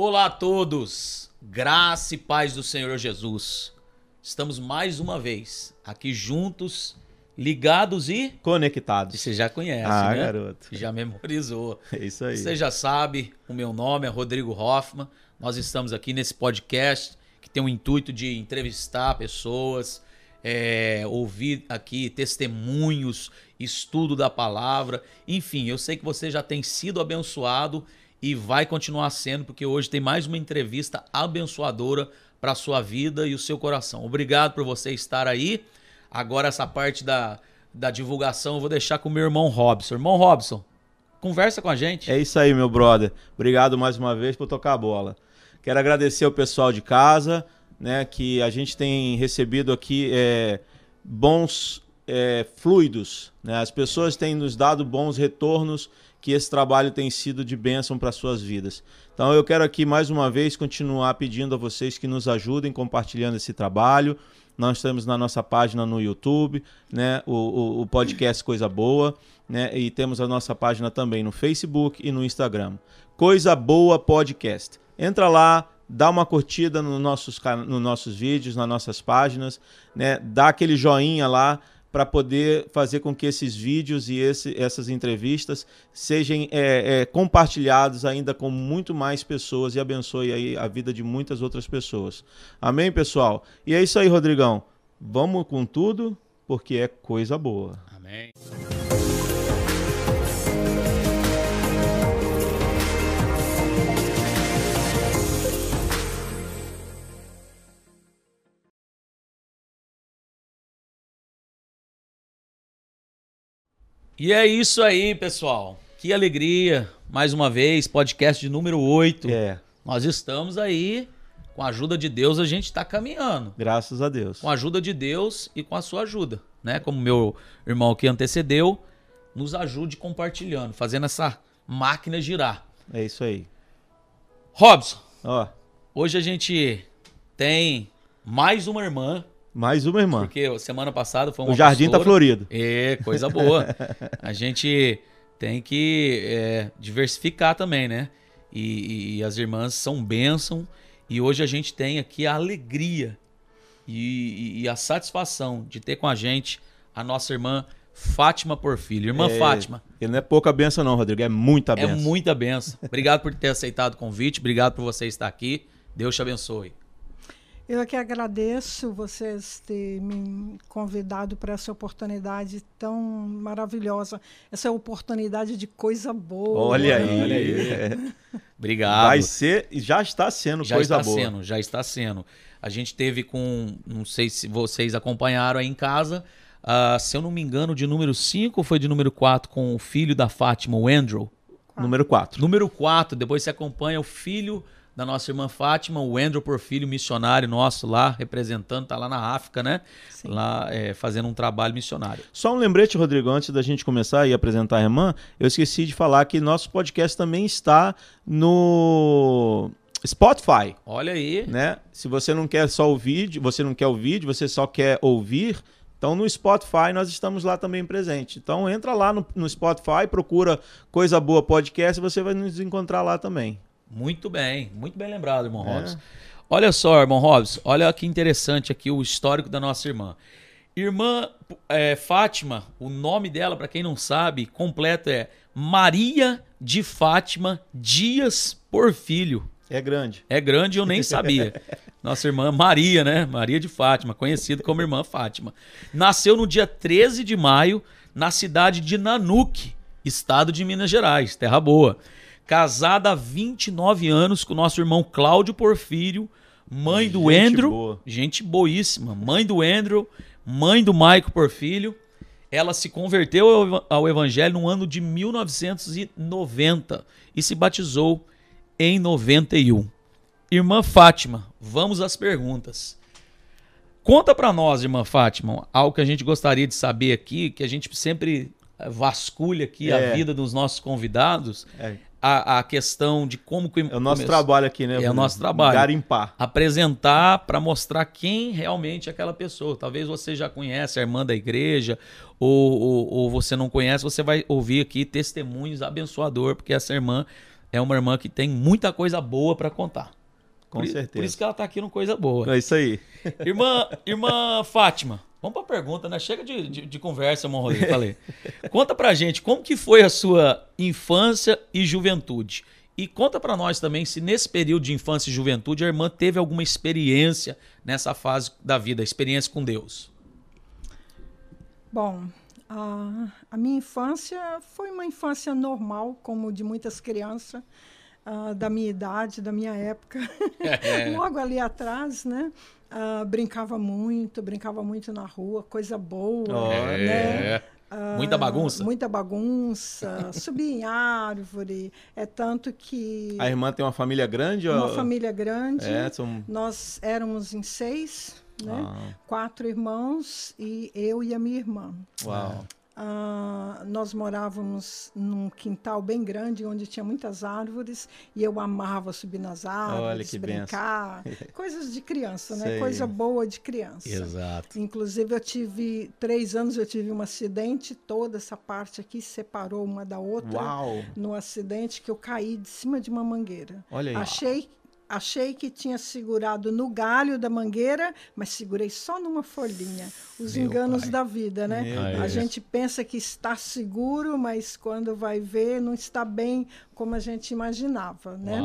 Olá a todos, graça e paz do Senhor Jesus. Estamos mais uma vez aqui juntos, ligados e. Conectados. Você já conhece, ah, né? garoto. Já memorizou. É isso aí. Você já sabe, o meu nome é Rodrigo Hoffman. Nós estamos aqui nesse podcast que tem o intuito de entrevistar pessoas, é, ouvir aqui testemunhos, estudo da palavra. Enfim, eu sei que você já tem sido abençoado e vai continuar sendo, porque hoje tem mais uma entrevista abençoadora para a sua vida e o seu coração. Obrigado por você estar aí. Agora, essa parte da, da divulgação eu vou deixar com o meu irmão Robson. Irmão Robson, conversa com a gente. É isso aí, meu brother. Obrigado mais uma vez por tocar a bola. Quero agradecer ao pessoal de casa, né, que a gente tem recebido aqui é, bons é, fluidos. Né? As pessoas têm nos dado bons retornos que esse trabalho tem sido de bênção para suas vidas. Então eu quero aqui mais uma vez continuar pedindo a vocês que nos ajudem compartilhando esse trabalho. Nós estamos na nossa página no YouTube, né? O, o, o, podcast Coisa Boa, né? E temos a nossa página também no Facebook e no Instagram. Coisa Boa Podcast. Entra lá, dá uma curtida nos nossos, nos nossos vídeos, nas nossas páginas, né? Dá aquele joinha lá para poder fazer com que esses vídeos e esse, essas entrevistas sejam é, é, compartilhados ainda com muito mais pessoas e abençoe aí a vida de muitas outras pessoas. Amém, pessoal? E é isso aí, Rodrigão. Vamos com tudo, porque é coisa boa. Amém. E é isso aí, pessoal. Que alegria. Mais uma vez, podcast de número 8. É. Nós estamos aí. Com a ajuda de Deus, a gente está caminhando. Graças a Deus. Com a ajuda de Deus e com a sua ajuda, né? Como meu irmão que antecedeu, nos ajude compartilhando, fazendo essa máquina girar. É isso aí. Robson. Ó. Hoje a gente tem mais uma irmã mais uma irmã. Porque semana passada foi uma O jardim tá pastora. tá florido. É, coisa boa. a gente tem que é, diversificar também, né? E, e, as irmãs são bênção. E hoje a gente tem aqui a alegria e, e, a satisfação de ter com a gente a nossa irmã Fátima Porfílio. Irmã é, Fátima. E não é pouca benção não, Rodrigo. É muita benção. É muita benção. Obrigado por ter aceitado o convite. Obrigado por você estar aqui. Deus te abençoe. Eu que agradeço vocês terem me convidado para essa oportunidade tão maravilhosa, essa oportunidade de coisa boa. Olha aí, olha aí. É. Obrigado. Vai ser, já está sendo já coisa está boa. Sendo, já está sendo. A gente teve com, não sei se vocês acompanharam aí em casa, uh, se eu não me engano, de número 5 ou foi de número 4 com o filho da Fátima, o Andrew? Quatro. Número 4. Número 4, depois você acompanha o filho da nossa irmã Fátima, o Andrew Porfírio, missionário nosso lá, representando, tá lá na África, né? Sim. Lá é, fazendo um trabalho missionário. Só um lembrete, Rodrigo, antes da gente começar e apresentar a irmã, eu esqueci de falar que nosso podcast também está no Spotify. Olha aí. Né? Se você não quer só o vídeo, você não quer o vídeo, você só quer ouvir, então no Spotify nós estamos lá também presente. Então entra lá no, no Spotify, procura Coisa Boa Podcast, você vai nos encontrar lá também. Muito bem, muito bem lembrado, irmão é. Robson. Olha só, irmão Robson, olha que interessante aqui o histórico da nossa irmã. Irmã é, Fátima, o nome dela, para quem não sabe, completo é Maria de Fátima Dias Porfílio. É grande. É grande, eu nem sabia. Nossa irmã Maria, né? Maria de Fátima, conhecida como irmã Fátima. Nasceu no dia 13 de maio, na cidade de Nanuque, estado de Minas Gerais, terra boa casada há 29 anos com nosso irmão Cláudio Porfírio, mãe do gente Andrew, boa. gente boíssima, mãe do Andrew, mãe do Maico Porfírio. Ela se converteu ao evangelho no ano de 1990 e se batizou em 91. Irmã Fátima, vamos às perguntas. Conta para nós, irmã Fátima, algo que a gente gostaria de saber aqui, que a gente sempre vasculha aqui é. a vida dos nossos convidados. É a, a questão de como é o nosso trabalho aqui, né? É o nosso trabalho. Garimpar. Apresentar para mostrar quem realmente é aquela pessoa. Talvez você já conhece a irmã da igreja ou, ou, ou, você não conhece, você vai ouvir aqui testemunhos abençoador, porque essa irmã é uma irmã que tem muita coisa boa para contar. Com por, certeza. Por isso que ela tá aqui no Coisa Boa. É isso aí. Irmã, irmã Fátima, vamos pra pergunta, né? Chega de, de, de conversa, Rodrigo. Falei. Conta pra gente como que foi a sua infância e juventude. E conta pra nós também se nesse período de infância e juventude a irmã teve alguma experiência nessa fase da vida, experiência com Deus. Bom, a, a minha infância foi uma infância normal, como de muitas crianças uh, da minha idade, da minha época. É. Logo ali atrás, né? Uh, brincava muito, brincava muito na rua, coisa boa, oh, né? É. Uh, muita bagunça? Muita bagunça, subir em árvore. É tanto que. A irmã tem uma família grande? Uma ou... família grande. É, são... Nós éramos em seis, né? Ah. Quatro irmãos e eu e a minha irmã. Uau! Uh, nós morávamos num quintal bem grande onde tinha muitas árvores e eu amava subir nas árvores, brincar, coisas de criança, né? Sei. Coisa boa de criança. Exato. Inclusive eu tive três anos, eu tive um acidente, toda essa parte aqui separou uma da outra. Uau. No acidente que eu caí de cima de uma mangueira. Olha aí. Achei Achei que tinha segurado no galho da mangueira, mas segurei só numa folhinha. Os Meu enganos pai. da vida, né? Meu a Deus. gente pensa que está seguro, mas quando vai ver, não está bem como a gente imaginava, né?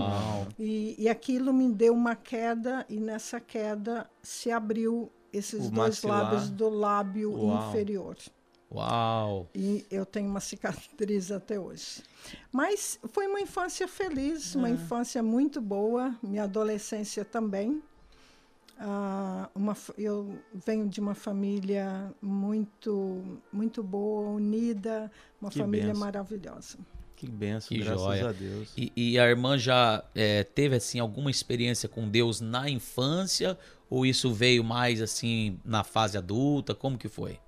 E, e aquilo me deu uma queda, e nessa queda se abriu esses o dois maxilar. lábios do lábio Uau. inferior. Uau! E eu tenho uma cicatriz até hoje. Mas foi uma infância feliz, uma é. infância muito boa, minha adolescência também. Uh, uma, eu venho de uma família muito, muito boa, unida, uma que família benção. maravilhosa. Que benção, que graças joia. a Deus. E, e a irmã já é, teve assim alguma experiência com Deus na infância ou isso veio mais assim na fase adulta? Como que foi?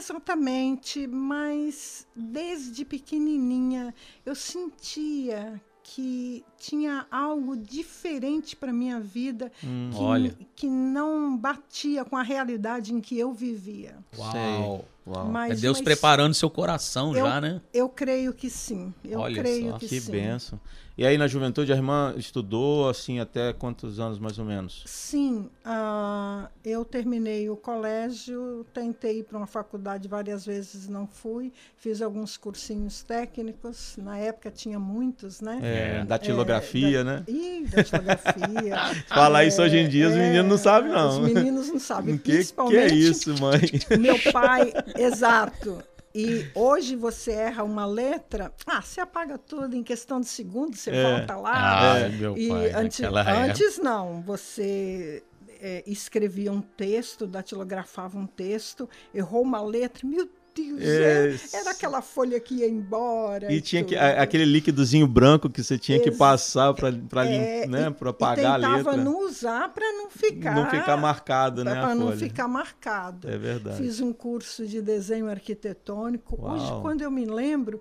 Exatamente, mas desde pequenininha eu sentia que tinha algo diferente para minha vida hum, que, olha. que não batia com a realidade em que eu vivia. Uau! Uau. Mas, é Deus mas preparando seu coração eu, já, né? Eu creio que sim. Eu Olha creio só. que, que sim. benção. E aí na juventude a irmã estudou assim até quantos anos mais ou menos? Sim, uh, eu terminei o colégio, tentei ir para uma faculdade várias vezes, não fui. Fiz alguns cursinhos técnicos, na época tinha muitos, né? É, datilografia, é, né? Ih, datilografia. Falar é, isso hoje em dia, os meninos não sabem não. Os meninos não sabem, que, principalmente. Que é isso, mãe? Meu pai, exato. E hoje você erra uma letra, ah, você apaga tudo em questão de segundos, você é. volta lá. Ah, é. meu e pai, antes, antes não, você é, escrevia um texto, datilografava um texto, errou uma letra, meu Deus, é, era aquela folha que ia embora. E, e tinha que, a, aquele líquidozinho branco que você tinha Ex que passar para é, né, apagar a letra. tentava não usar para não ficar... Não ficar marcado, né, Para não ficar marcado. É verdade. Fiz um curso de desenho arquitetônico. Uau. Hoje, quando eu me lembro,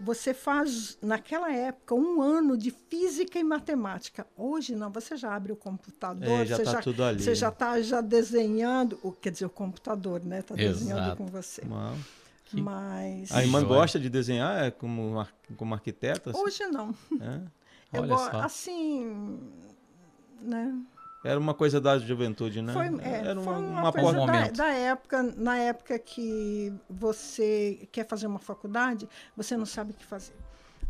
você faz, naquela época, um ano de física e matemática. Hoje não, você já abre o computador, é, já você, tá já, tudo ali, você já está já desenhando, o, quer dizer, o computador, né? Está desenhando com você. Uau. Que... Mas... A irmã gosta de desenhar é como, como arquiteta? Assim? Hoje não. É? Eu Olha só. Assim, né? Era uma coisa da juventude, né? Foi, é, Era uma, uma, uma, uma coisa da, da, época, na época que você quer fazer uma faculdade, você não sabe o que fazer.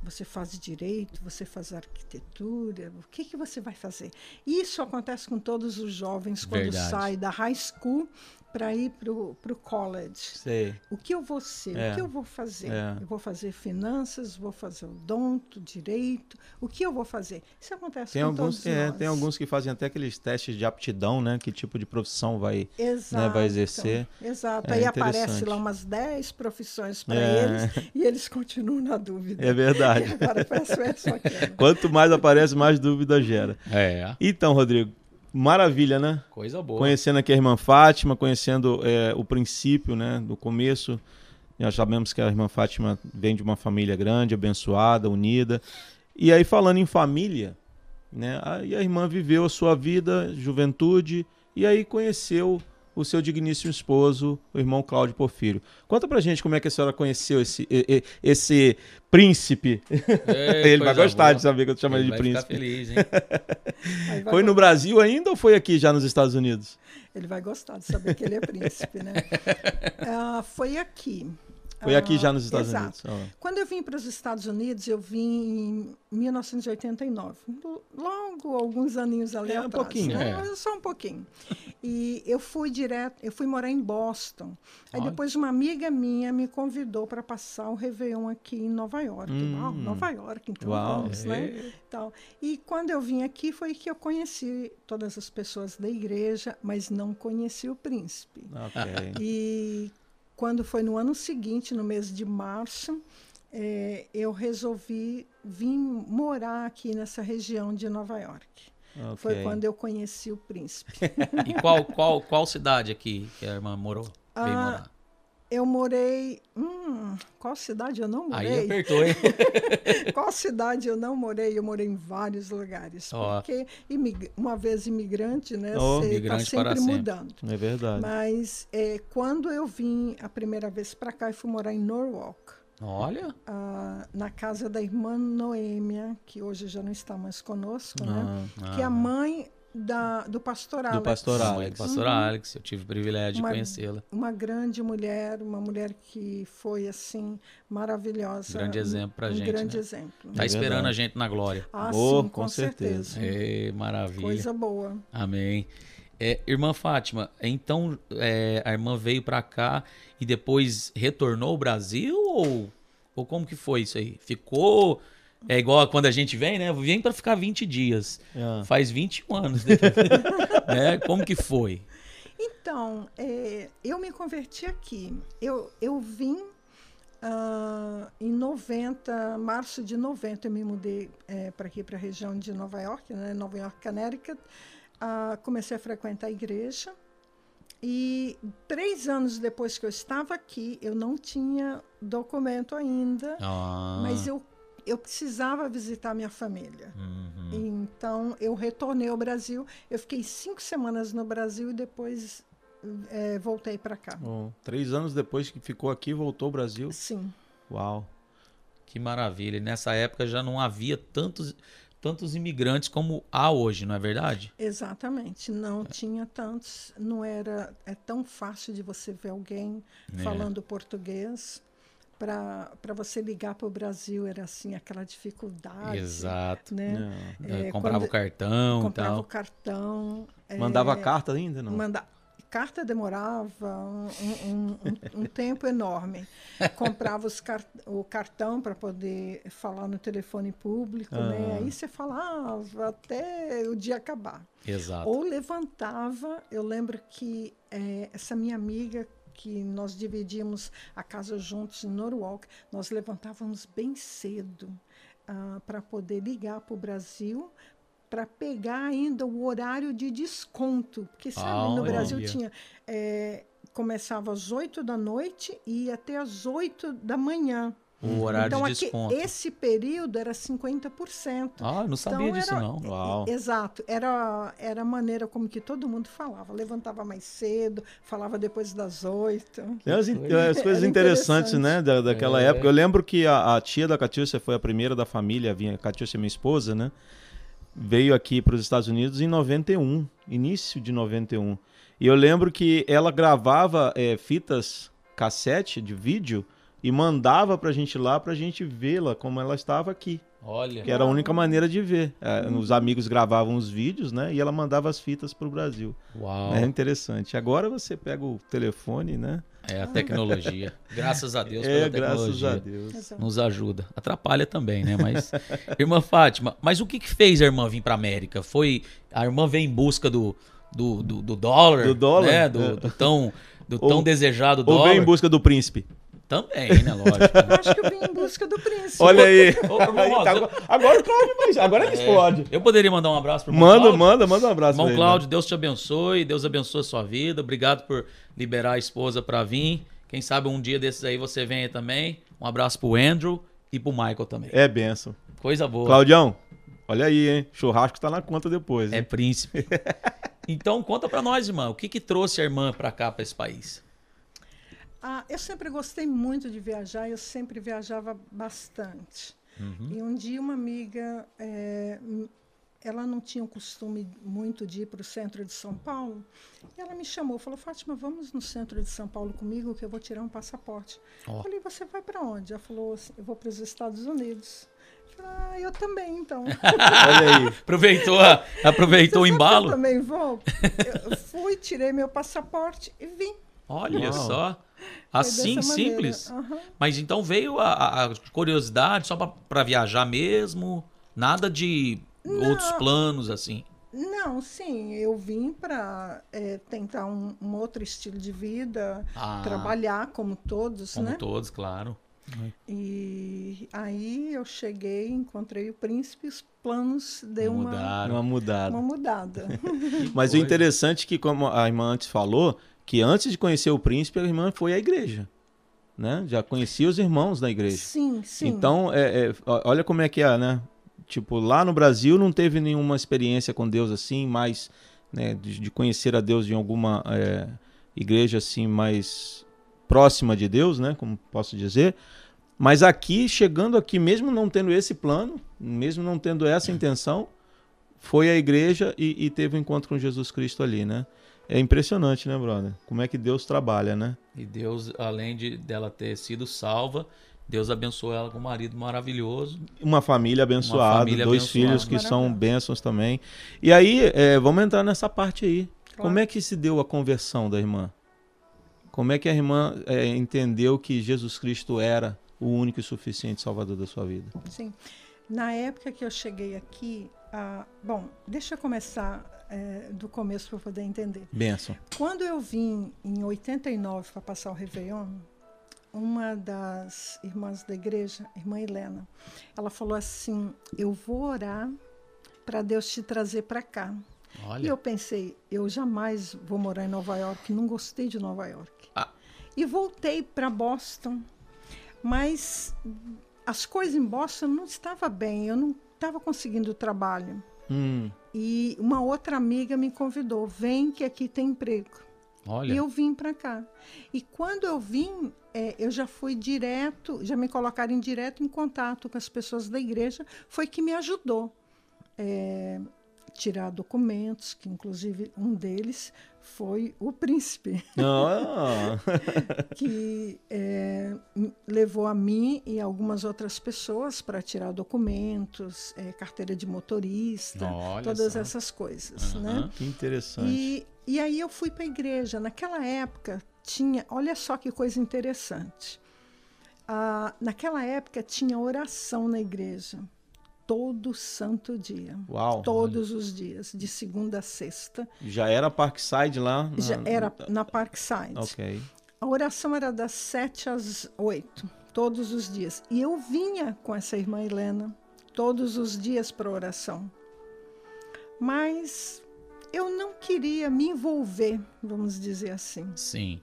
Você faz direito, você faz arquitetura, o que, que você vai fazer? Isso acontece com todos os jovens quando Verdade. saem da high school para ir para o college. Sei. O que eu vou ser? É. O que eu vou fazer? É. Eu vou fazer finanças, vou fazer odonto, direito. O que eu vou fazer? Isso acontece tem com alguns, todos é, nós. Tem alguns que fazem até aqueles testes de aptidão, né? Que tipo de profissão vai, Exato. né, vai exercer. Exato. É Aí aparece lá umas 10 profissões para É. eles e eles continuam na dúvida. É verdade. Aqui. Quanto mais aparece, mais dúvida gera. É. Então, Rodrigo, maravilha, né? Coisa boa. Conhecendo aqui a irmã Fátima, conhecendo é, o princípio, né, do começo. Nós sabemos que a irmã Fátima vem de uma família grande, abençoada, unida. E aí, falando em família, né, a, a irmã viveu a sua vida, juventude, e aí conheceu o seu digníssimo esposo, o irmão Cláudio Porfírio. Conta pra gente como é que a senhora conheceu esse, esse príncipe. É, Ele vai gostar boa. de saber que eu te chamo de príncipe. Ficar feliz, hein? foi no Brasil ainda ou foi aqui já nos Estados Unidos? Ele vai gostar de saber que ele é príncipe, né? uh, foi aqui. Foi aqui ah, já nos Estados Exato. Unidos. Quando eu vim para os Estados Unidos, eu vim em 1989. Logo, alguns aninhos ali é, um atrás. Pouquinho, né? é. Só um pouquinho. E eu fui direto, eu fui morar em Boston. Aí Olha. depois uma amiga minha me convidou para passar o Réveillon aqui em Nova York. Hum. Uau, Nova York, então Uau, vamos, é. né? Então, e quando eu vim aqui foi que eu conheci todas as pessoas da igreja, mas não conheci o príncipe. Okay. E quando foi no ano seguinte, no mês de março, é, eu resolvi vir morar aqui nessa região de Nova York. Okay. Foi quando eu conheci o príncipe. e qual, qual, qual cidade aqui que a irmã morou? Ah, morar? Eu morei. Hum, qual cidade eu não morei? Aí apertou, hein? qual cidade eu não morei? Eu morei em vários lugares. Oh. Porque uma vez imigrante, né? Oh, você está sempre mudando. É verdade. Mas é, quando eu vim a primeira vez para cá, eu fui morar em Norwalk. Olha! Ah, na casa da irmã Noêmia, que hoje já não está mais conosco, né? Ah, que a mãe da, do pastor Alex. Do pastor Alex. Do pastor uhum. Alex, eu tive o privilégio uma, de conhecê-la. Uma grande mulher, uma mulher que foi assim maravilhosa. Grande exemplo pra um gente. Um grande né? exemplo. Tá é esperando a gente na glória. Ah, oh, sim, com, com certeza. certeza. É, maravilha. Coisa boa. Amém. É, irmã Fátima, então é, a irmã veio para cá e depois retornou ao Brasil ou, ou como que foi isso aí? Ficou é igual quando a gente vem, né? Vem para ficar 20 dias. É. Faz 21 anos. Né? né? Como que foi? Então, é, eu me converti aqui. Eu, eu vim uh, em 90, março de 90, eu me mudei é, para aqui, para a região de Nova York, né? Nova York, Connecticut. Uh, comecei a frequentar a igreja. E três anos depois que eu estava aqui, eu não tinha documento ainda, ah. mas eu eu precisava visitar minha família. Uhum. Então, eu retornei ao Brasil. Eu fiquei cinco semanas no Brasil e depois é, voltei para cá. Bom, três anos depois que ficou aqui, voltou ao Brasil? Sim. Uau. Que maravilha. E nessa época já não havia tantos, tantos imigrantes como há hoje, não é verdade? Exatamente. Não é. tinha tantos. Não era é tão fácil de você ver alguém é. falando português para você ligar para o Brasil era assim aquela dificuldade. Exato. Né? É, comprava o cartão. Comprava tal. o cartão. Mandava é, carta ainda, não? Manda, carta demorava um, um, um, um tempo enorme. Comprava os car o cartão para poder falar no telefone público, né? ah. né? Aí você falava até o dia acabar. Exato. Ou levantava. Eu lembro que é, essa minha amiga que nós dividimos a casa juntos em Norwalk, nós levantávamos bem cedo uh, para poder ligar para o Brasil para pegar ainda o horário de desconto. Porque, sabe, ah, no Brasil tinha. É, começava às 8 da noite e ia até às 8 da manhã. O horário então, de desconto. Aqui, esse período era 50%. Ah, não sabia então, disso era, não. Uau. Exato. Era, era a maneira como que todo mundo falava. Levantava mais cedo, falava depois das oito. As, as coisas interessantes, né, da, daquela é. época. Eu lembro que a, a tia da Catiúcia foi a primeira da família, vinha, a Catiúcia minha esposa, né? Veio aqui para os Estados Unidos em 91, início de 91. E eu lembro que ela gravava é, fitas cassete de vídeo e mandava pra gente lá pra gente vê-la como ela estava aqui. Olha. Que era a única maneira de ver. É, os amigos gravavam os vídeos, né? E ela mandava as fitas pro Brasil. Uau. É interessante. Agora você pega o telefone, né? É a tecnologia. graças a Deus é, pela tecnologia. Graças a Deus. Nos ajuda. Atrapalha também, né? Mas, irmã Fátima, mas o que, que fez a irmã vir para América? Foi a irmã veio em busca do, do, do, do dólar, do dólar, né? Do, é. do tão do tão desejado dólar. Ou veio em busca do príncipe. Também, né? Lógico. Eu acho que eu vim em busca do príncipe. Olha aí. Ô, irmão, tá, agora o Cláudio, agora ele é, explode. Eu poderia mandar um abraço para o Manda, Cláudio. manda, manda um abraço. Irmão Cláudio, Deus te abençoe, Deus abençoe a sua vida. Obrigado por liberar a esposa para vir. Quem sabe um dia desses aí você venha também. Um abraço pro Andrew e pro Michael também. É benção. Coisa boa. Claudião, olha aí, hein? Churrasco tá na conta depois. Hein? É príncipe. Então, conta para nós, irmã, o que, que trouxe a irmã para cá, para esse país? Ah, eu sempre gostei muito de viajar, eu sempre viajava bastante. Uhum. E um dia uma amiga, é, ela não tinha o costume muito de ir para o centro de São Paulo, e ela me chamou, falou, Fátima, vamos no centro de São Paulo comigo que eu vou tirar um passaporte. Oh. Eu falei, você vai para onde? Ela falou assim, eu vou para os Estados Unidos. Eu falei, ah, eu também, então. Olha aí. Aproveitou, a, aproveitou o embalo? Eu também vou. Eu fui, tirei meu passaporte e vim. Olha Uau. só. Assim, simples. Uhum. Mas então veio a, a curiosidade só para viajar mesmo? Nada de não, outros planos assim? Não, sim. Eu vim para é, tentar um, um, outro estilo de vida, ah, trabalhar como todos, como né? Como todos, claro. E aí eu cheguei, encontrei o príncipe, os planos deu uma, uma mudada. Uma mudada. Mas o interessante é que, como a irmã antes falou, que antes de conhecer o príncipe, a irmã foi à igreja. Né? Já conhecia os irmãos da igreja. Sim, sim. Então, é, é, olha como é que é, né? Tipo, lá no Brasil não teve nenhuma experiência com Deus assim, mais né, de, de conhecer a Deus em alguma é, igreja assim mais próxima de Deus, né? Como posso dizer. Mas aqui, chegando aqui, mesmo não tendo esse plano, mesmo não tendo essa intenção, foi à igreja e, e teve um encontro com Jesus Cristo ali, né? É impressionante, né, brother? Como é que Deus trabalha, né? E Deus, além de dela ter sido salva, Deus abençoou ela com um marido maravilhoso. Uma família abençoada, Uma família dois abençoada. filhos que são bênçãos também. E aí, é, vamos entrar nessa parte aí. Claro. Como é que se deu a conversão da irmã? Como é que a irmã é, entendeu que Jesus Cristo era o único e suficiente Salvador da sua vida? Sim. Na época que eu cheguei aqui, ah, bom, deixa eu começar é, do começo para poder entender. Benção. Quando eu vim em 89 para passar o Réveillon, uma das irmãs da igreja, irmã Helena, ela falou assim: Eu vou orar para Deus te trazer para cá. Olha. E eu pensei: Eu jamais vou morar em Nova York, não gostei de Nova York. Ah. E voltei para Boston, mas as coisas em Boston não estavam bem, eu não estava conseguindo trabalho. Hum. E uma outra amiga me convidou: vem que aqui tem emprego. Olha. E eu vim para cá. E quando eu vim, é, eu já fui direto, já me colocaram direto em contato com as pessoas da igreja, foi que me ajudou. É, tirar documentos, que inclusive um deles foi o príncipe, oh. que é, levou a mim e algumas outras pessoas para tirar documentos, é, carteira de motorista, Olha todas só. essas coisas, uhum. né? Que interessante. E, e aí eu fui para a igreja. Naquela época tinha, olha só que coisa interessante. Ah, naquela época tinha oração na igreja todo santo dia. Uau! Todos olha. os dias, de segunda a sexta. Já era Parkside lá? Na... Já era na Parkside. Ok. A oração era das sete às oito, todos os dias. E eu vinha com essa irmã Helena todos os dias para oração. Mas eu não queria me envolver, vamos dizer assim. Sim.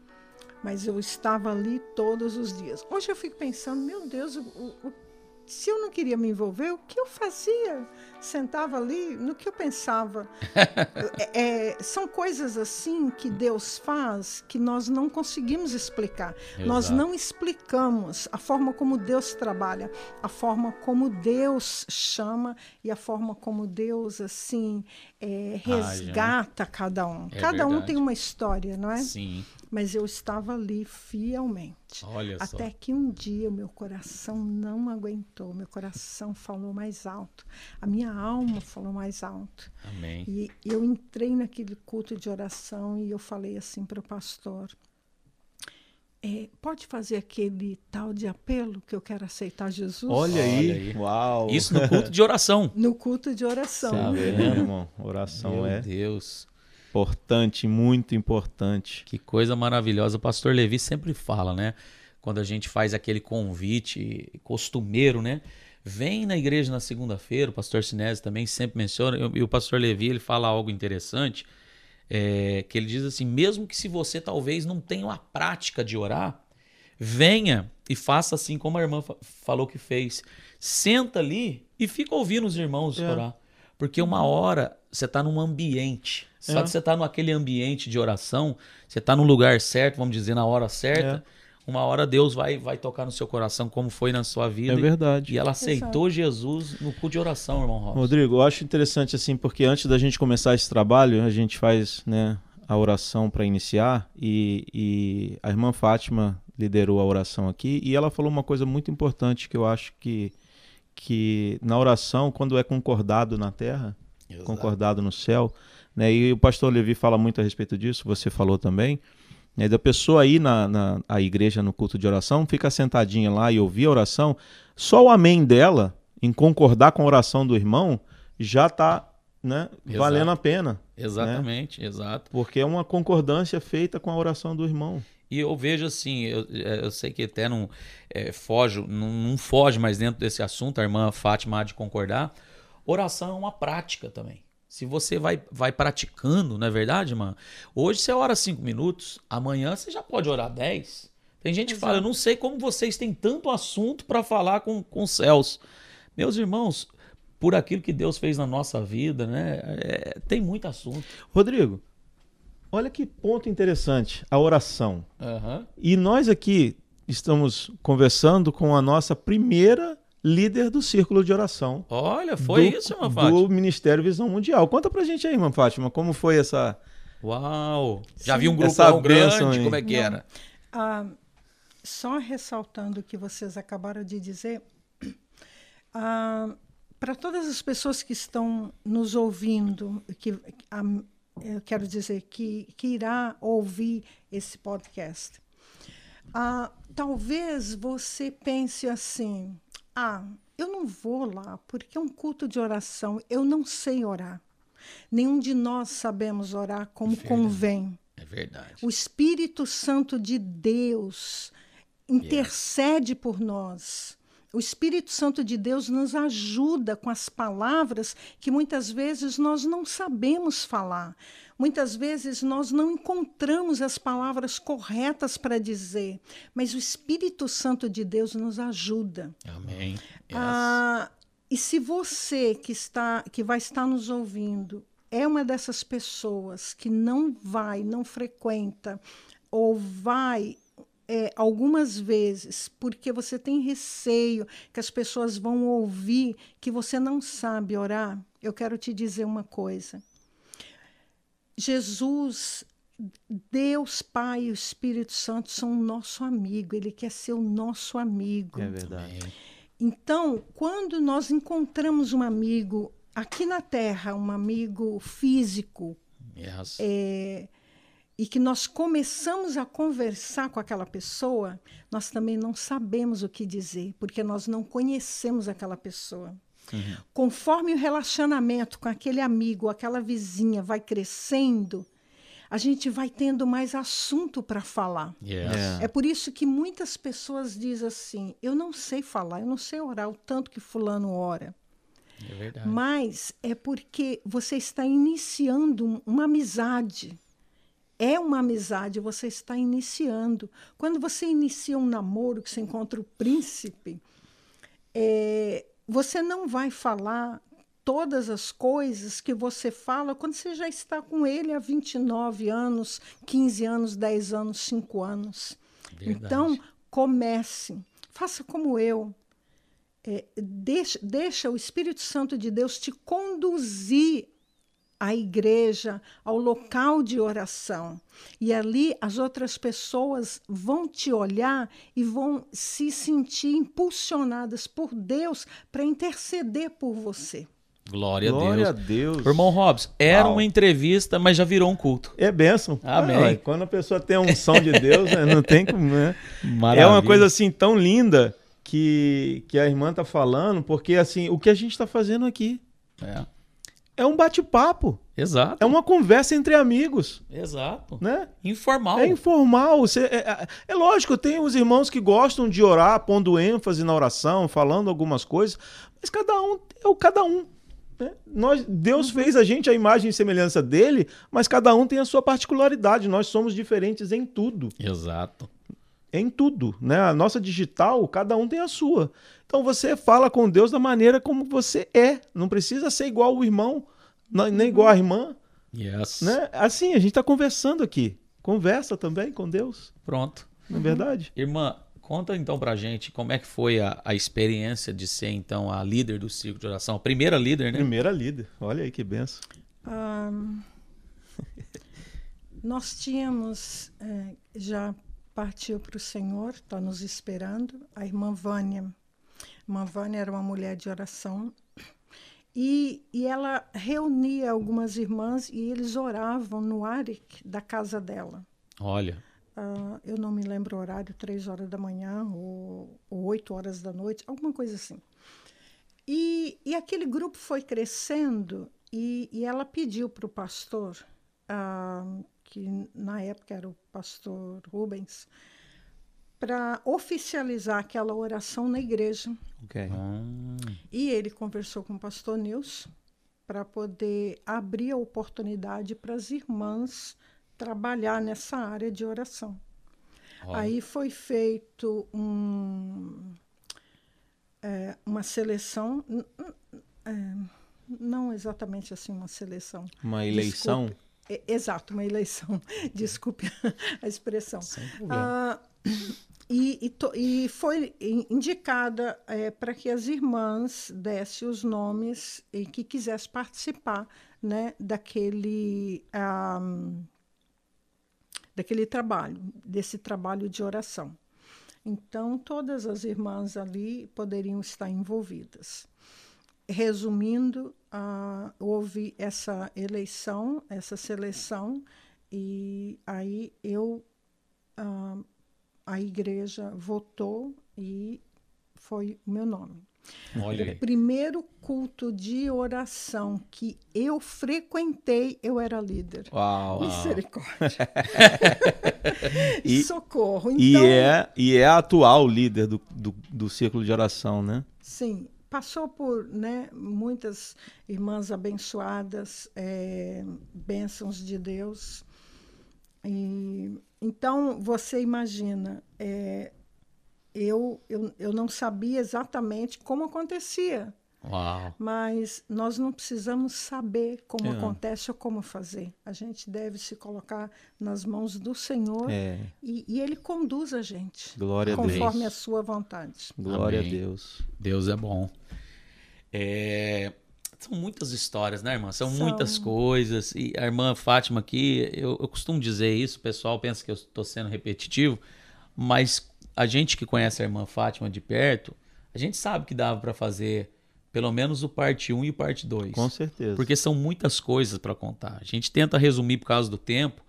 Mas eu estava ali todos os dias. Hoje eu fico pensando, meu Deus, o, o se eu não queria me envolver, o que eu fazia? Sentava ali, no que eu pensava. é, é, são coisas assim que Deus faz que nós não conseguimos explicar. Exato. Nós não explicamos a forma como Deus trabalha, a forma como Deus chama e a forma como Deus assim é, resgata Ai, cada um. É cada verdade. um tem uma história, não é? Sim mas eu estava ali fielmente. Olha Até só. que um dia o meu coração não aguentou, meu coração falou mais alto, a minha alma falou mais alto. Amém. E eu entrei naquele culto de oração e eu falei assim para o pastor: é, pode fazer aquele tal de apelo que eu quero aceitar Jesus? Olha aí, Olha aí. uau! Isso no culto de oração. No culto de oração. Tá vendo, irmão? Oração Meu é. Deus. Importante, muito importante. Que coisa maravilhosa. O pastor Levi sempre fala, né? Quando a gente faz aquele convite costumeiro, né? Vem na igreja na segunda-feira, o pastor Sinésio também sempre menciona, e o pastor Levi ele fala algo interessante, é, que ele diz assim, mesmo que se você talvez não tenha a prática de orar, venha e faça assim como a irmã falou que fez. Senta ali e fica ouvindo os irmãos é. orar. Porque uma hora você está num ambiente. Só É. que você está naquele ambiente de oração, você está no lugar certo, vamos dizer, na hora certa. Uma hora Deus vai, vai tocar no seu coração, como foi na sua vida. É verdade. E ela aceitou Jesus no culto de oração, irmão Robson. Rodrigo, eu acho interessante assim, porque antes da gente começar esse trabalho, a gente faz né, a oração para iniciar e, e a irmã Fátima liderou a oração aqui e ela falou uma coisa muito importante que eu acho que, que na oração, quando é concordado na terra, Exato. concordado no céu, né, e o pastor Levi fala muito a respeito disso, você falou também, né, da pessoa ir na, na a igreja no culto de oração, fica sentadinha lá e ouvir a oração, só o amém dela, em concordar com a oração do irmão, já está né, valendo a pena, Exatamente, exato. porque é uma concordância feita com a oração do irmão. E eu vejo assim, eu, eu sei que até não é, foge, não, não foge mais dentro desse assunto, a irmã Fátima há de concordar. Oração é uma prática também. Se você vai, vai praticando, não é verdade, irmã? Hoje você ora cinco minutos, amanhã você já pode orar dez. Tem gente que fala, eu não sei como vocês têm tanto assunto para falar com, com os céus. Meus irmãos, por aquilo que Deus fez na nossa vida, né? é, tem muito assunto. Rodrigo, olha que ponto interessante, a oração. Aham. E nós aqui estamos conversando com a nossa primeira líder do círculo de oração. Olha, foi do, isso, irmã Fátima. Do Ministério Visão Mundial. Conta pra gente aí, irmã Fátima, como foi essa. Uau! Já Sim. vi um bênção grande, aí. como é que Não. era? Ah, só ressaltando o que vocês acabaram de dizer, ah, para todas as pessoas que estão nos ouvindo, que ah, eu quero dizer que, que irá ouvir esse podcast, ah, talvez você pense assim: ah, eu não vou lá porque é um culto de oração, eu não sei orar. Nenhum de nós sabemos orar como Verdade. convém. É verdade. O Espírito Santo de Deus intercede por nós. O Espírito Santo de Deus nos ajuda com as palavras que muitas vezes nós não sabemos falar. Muitas vezes nós não encontramos as palavras corretas para dizer, mas o Espírito Santo de Deus nos ajuda. Amém. Yes. Ah, e se você que está, que vai estar nos ouvindo, é uma dessas pessoas que não vai, não frequenta, ou vai é, algumas vezes, porque você tem receio que as pessoas vão ouvir que você não sabe orar, eu quero te dizer uma coisa. Jesus, Deus Pai e o Espírito Santo são o nosso amigo, ele quer ser o nosso amigo. verdade. Amém. Então, quando nós encontramos um amigo aqui na Terra, um amigo físico, Yes. é, e que nós começamos a conversar com aquela pessoa, nós também não sabemos o que dizer, porque nós não conhecemos aquela pessoa. Conforme o relacionamento com aquele amigo, aquela vizinha vai crescendo, a gente vai tendo mais assunto para falar. Yes. É. É por isso que muitas pessoas dizem assim: eu não sei falar, eu não sei orar o tanto que Fulano ora. É verdade. Mas é porque você está iniciando um- uma amizade. É uma amizade, você está iniciando. Quando você inicia um namoro, que você encontra o príncipe, é, você não vai falar todas as coisas que você fala quando você já está com ele há 29 anos, 15 anos, 10 anos, 5 anos. Verdade. Então, comece. Faça como eu. É, deixa, deixa o Espírito Santo de Deus te conduzir à igreja, ao local de oração. E ali as outras pessoas vão te olhar e vão se sentir impulsionadas por Deus para interceder por você. Glória, Glória a a Deus. Deus. Irmão Robson, era Uau. uma entrevista, mas já virou um culto. É bênção. Amém. ué, quando a pessoa tem a unção de Deus, né, não tem como. Né? Maravilha. É uma coisa assim tão linda que, que a irmã tá falando, porque assim, o que a gente tá fazendo aqui É. é um bate-papo, Exato. é uma conversa entre amigos, Exato. né? Informal. É informal. Você, é, é- é lógico, tem os irmãos que gostam de orar, pondo ênfase na oração, falando algumas coisas, mas cada um é o cada um. né? Nós, Deus fez a gente a imagem e semelhança dele, mas cada um tem a sua particularidade. Nós somos diferentes em tudo. Exato. Em tudo, né? A nossa digital, cada um tem a sua. Então você fala com Deus da maneira como você é. Não precisa ser igual o irmão, nem igual a irmã. Yes. Né? Assim, a gente está conversando aqui. Conversa também com Deus. Pronto. Não é verdade? Irmã, conta então pra gente como é que foi a, a experiência de ser então a líder do Círculo de Oração. A primeira líder, né? Primeira líder. Olha aí que benção. Um, nós tínhamos, é, já partiu para o Senhor, está nos esperando, a irmã Vânia. A irmã Vânia era uma mulher de oração e, e ela reunia algumas irmãs e eles oravam no Arik da casa dela. Olha. Uh, eu não me lembro o horário, três horas da manhã ou, oito horas da noite, alguma coisa assim. E, e aquele grupo foi crescendo e, e ela pediu para o pastor, uh, que na época era o pastor Rubens, para oficializar aquela oração na igreja. Okay. E ele conversou com o pastor Nilson para poder abrir a oportunidade para as irmãs trabalhar nessa área de oração. Aí foi feito um, é, uma seleção, é, não exatamente assim uma seleção. Uma eleição? Desculpe, é, exato, uma eleição. Desculpe a expressão. Sem problema. Uh, e, e, to, e, foi indicada é, para que as irmãs dessem os nomes e que quisessem participar né, daquele, um, daquele trabalho, desse trabalho de oração. Então, todas as irmãs ali poderiam estar envolvidas. Resumindo, uh, houve essa eleição, essa seleção, e aí eu. Uh, a igreja votou e foi o meu nome. Olha o primeiro culto de oração que eu frequentei, eu era líder. Uau! Misericórdia. e, Socorro. Então, e, é, e é a atual líder do, do, do círculo de oração, né? Sim. Passou por né, muitas irmãs abençoadas, é, bênçãos de Deus. E então, você imagina, é, eu, eu, eu não sabia exatamente como acontecia. Uau. Mas nós não precisamos saber como é. acontece ou como fazer. A gente deve se colocar nas mãos do Senhor é. e, e, Ele conduz a gente. Glória conforme a, a sua vontade. Glória Amém. a Deus. Deus é bom. É, são muitas histórias, né, irmã? São, São, muitas coisas. E a irmã Fátima aqui, eu, eu costumo dizer isso, o pessoal pensa que eu estou sendo repetitivo, mas a gente que conhece a irmã Fátima de perto, a gente sabe que dava para fazer pelo menos o parte 1 e o parte 2. Com certeza. Porque são muitas coisas para contar. A gente tenta resumir por causa do tempo,